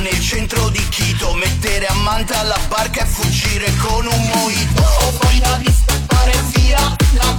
Nel centro di Quito mettere a manta la barca e fuggire con un mojito. O voglia di scappare via la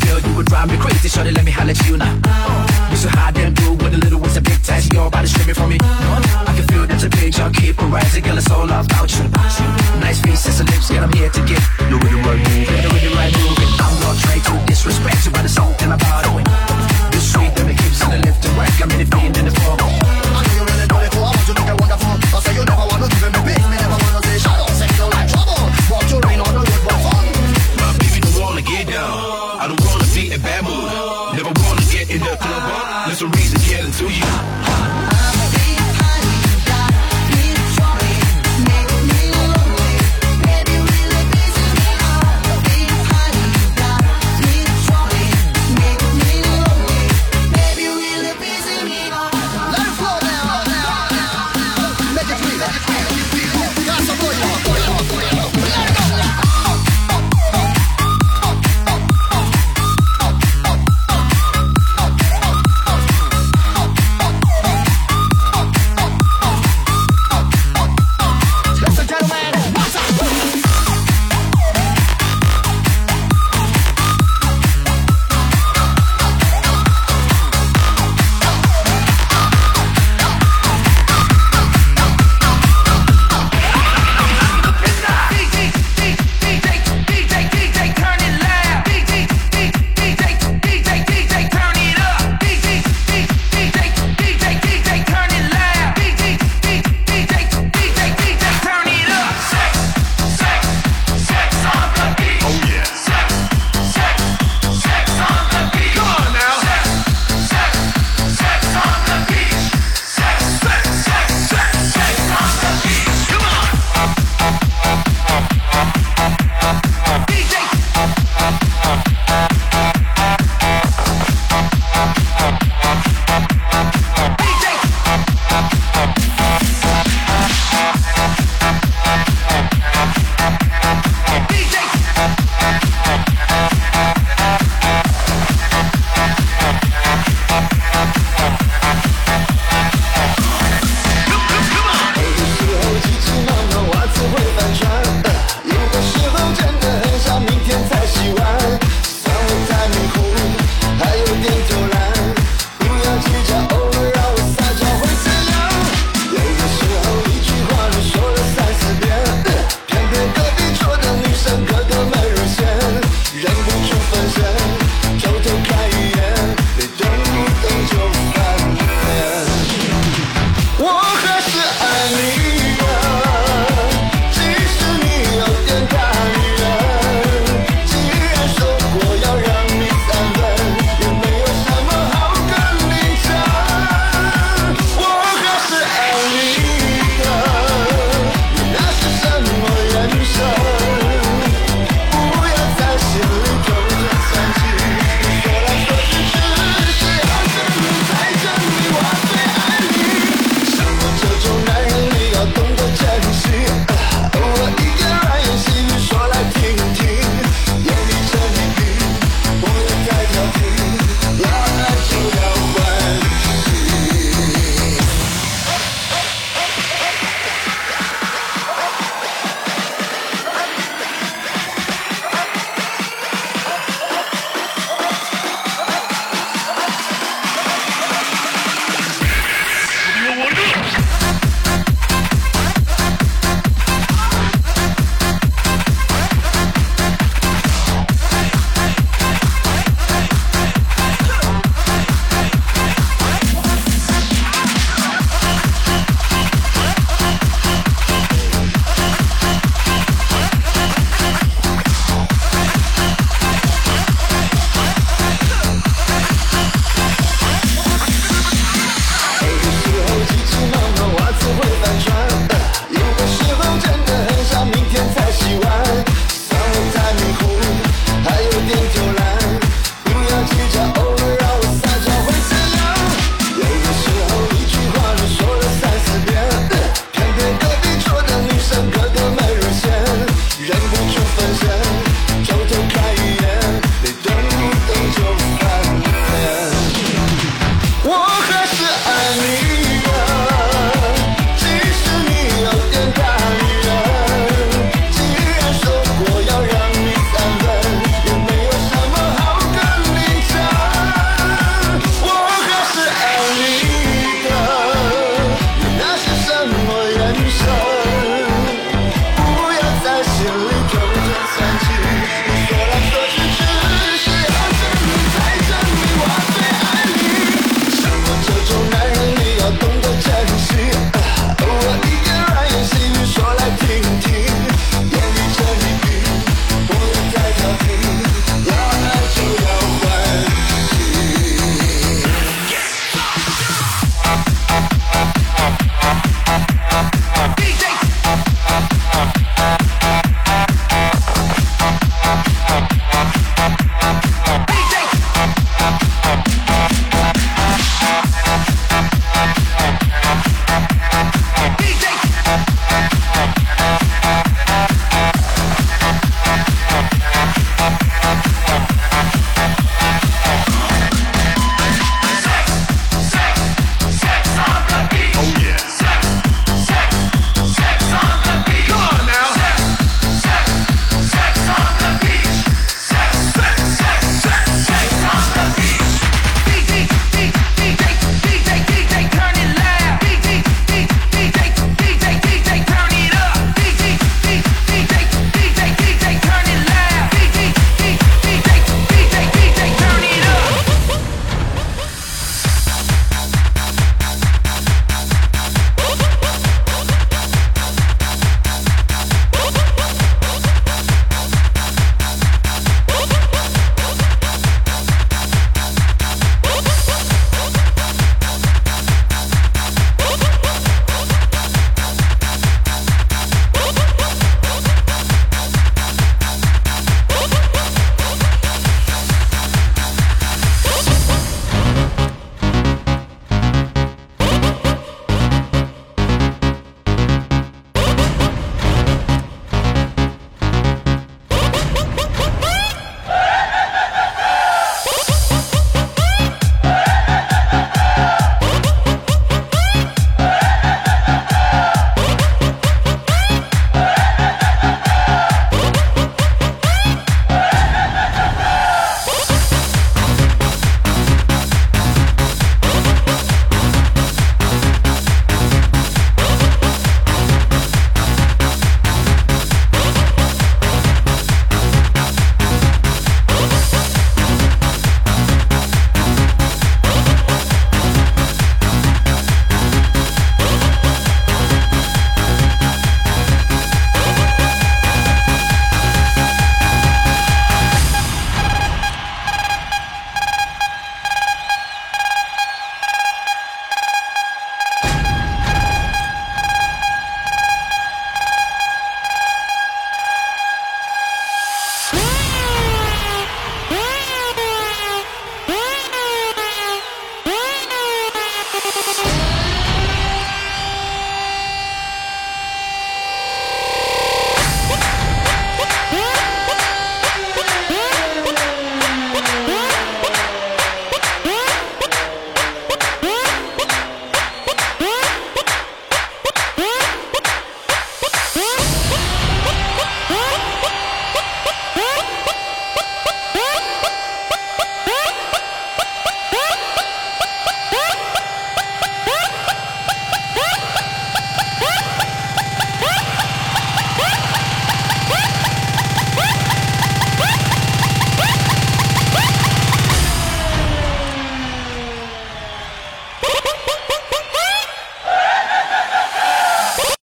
girl, you would drive me crazy. Shorty, let me holler at you now. You so hot damn dude, with the little waist a big tights. Your body screaming for me. I can feel that your picture keep on rising, girl. It's all about you. Nice face, sexy lips, girl. I'm here to get You're with the right move. You're with the right move. I'm not trying to disrespect you, but it's all in my body. You're sweet, and it keep on the left and right. I'm in the feeling in the fall.